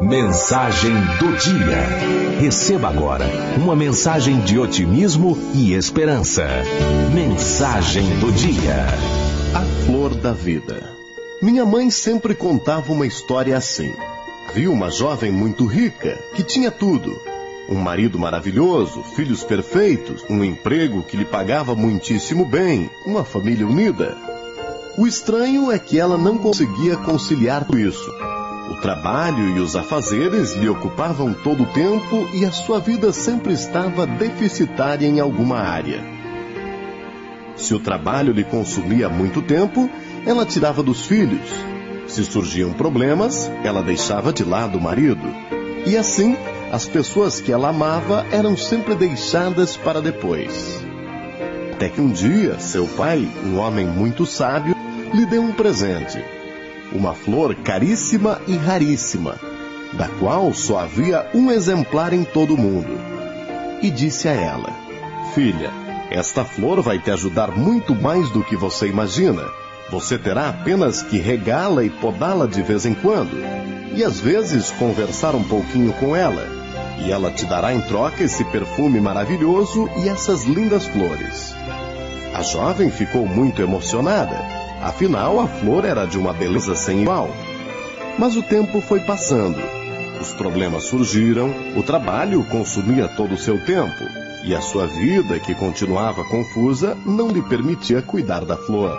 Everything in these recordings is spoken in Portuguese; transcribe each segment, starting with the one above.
Mensagem do dia. Receba agora uma mensagem de otimismo e esperança. Mensagem do dia. A flor da vida. Minha mãe sempre contava uma história assim. Viu uma jovem muito rica que tinha tudo: um marido maravilhoso, filhos perfeitos, um emprego que lhe pagava muitíssimo bem, uma família unida. O estranho é que ela não conseguia conciliar tudo isso. O trabalho e os afazeres lhe ocupavam todo o tempo e a sua vida sempre estava deficitária em alguma área. Se o trabalho lhe consumia muito tempo, ela tirava dos filhos. Se surgiam problemas, ela deixava de lado o marido. E assim, as pessoas que ela amava eram sempre deixadas para depois. Até que um dia, seu pai, um homem muito sábio, lhe deu um presente. Uma flor caríssima e raríssima, da qual só havia um exemplar em todo o mundo. E disse a ela: Filha, esta flor vai te ajudar muito mais do que você imagina. Você terá apenas que regá-la e podá-la de vez em quando, e às vezes conversar um pouquinho com ela e ela te dará em troca esse perfume maravilhoso e essas lindas flores. A jovem ficou muito emocionada, afinal a flor era de uma beleza sem igual. Mas o tempo foi passando. Os problemas surgiram, o trabalho consumia todo o seu tempo, e a sua vida, que continuava confusa, não lhe permitia cuidar da flor.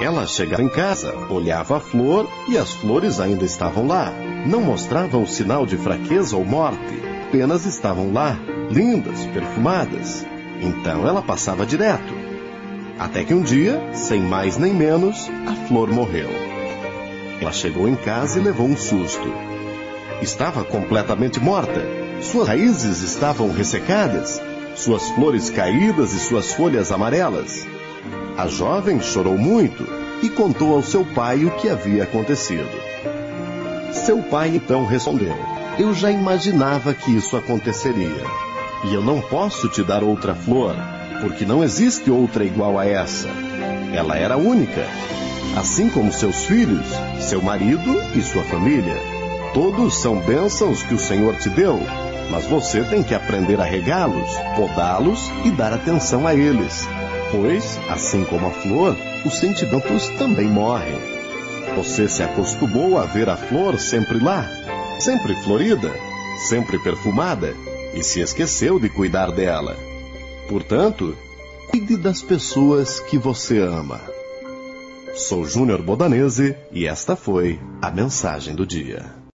Ela chegava em casa, olhava a flor e as flores ainda estavam lá. Não mostravam sinal de fraqueza ou morte, apenas estavam lá, lindas, perfumadas. Então ela passava direto. Até que um dia, sem mais nem menos, a flor morreu. Ela chegou em casa e levou um susto. Estava completamente morta. Suas raízes estavam ressecadas, suas flores caídas e suas folhas amarelas. A jovem chorou muito e contou ao seu pai o que havia acontecido. Seu pai então respondeu: Eu já imaginava que isso aconteceria. E eu não posso te dar outra flor, porque não existe outra igual a essa. Ela era única, assim como seus filhos, seu marido e sua família. Todos são bênçãos que o Senhor te deu, mas você tem que aprender a regá-los, podá-los e dar atenção a eles pois, assim como a flor, os sentimentos também morrem. Você se acostumou a ver a flor sempre lá, sempre florida, sempre perfumada, e se esqueceu de cuidar dela. Portanto, cuide das pessoas que você ama. Sou Júnior Bodanese e esta foi a mensagem do dia.